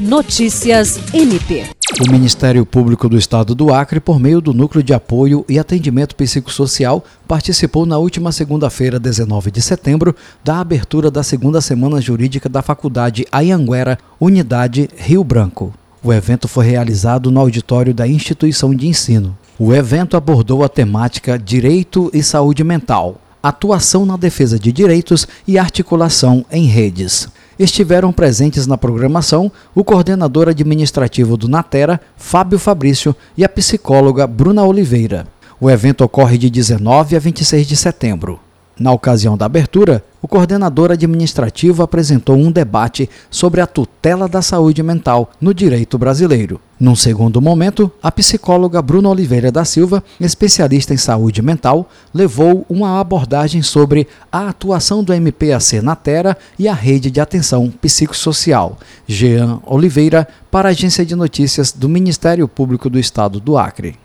Notícias MP. O Ministério Público do Estado do Acre, por meio do Núcleo de Apoio e Atendimento Psicossocial, participou na última segunda-feira, 19 de setembro, da abertura da segunda semana jurídica da Faculdade Ayanguera, Unidade Rio Branco. O evento foi realizado no auditório da instituição de ensino. O evento abordou a temática Direito e Saúde Mental, atuação na defesa de direitos e articulação em redes. Estiveram presentes na programação o coordenador administrativo do Natera, Fábio Fabrício, e a psicóloga Bruna Oliveira. O evento ocorre de 19 a 26 de setembro. Na ocasião da abertura, o coordenador administrativo apresentou um debate sobre a tutela da saúde mental no direito brasileiro. Num segundo momento, a psicóloga Bruna Oliveira da Silva, especialista em saúde mental, levou uma abordagem sobre a atuação do MPAC na Terra e a rede de atenção psicossocial. Jean Oliveira, para a Agência de Notícias do Ministério Público do Estado do Acre.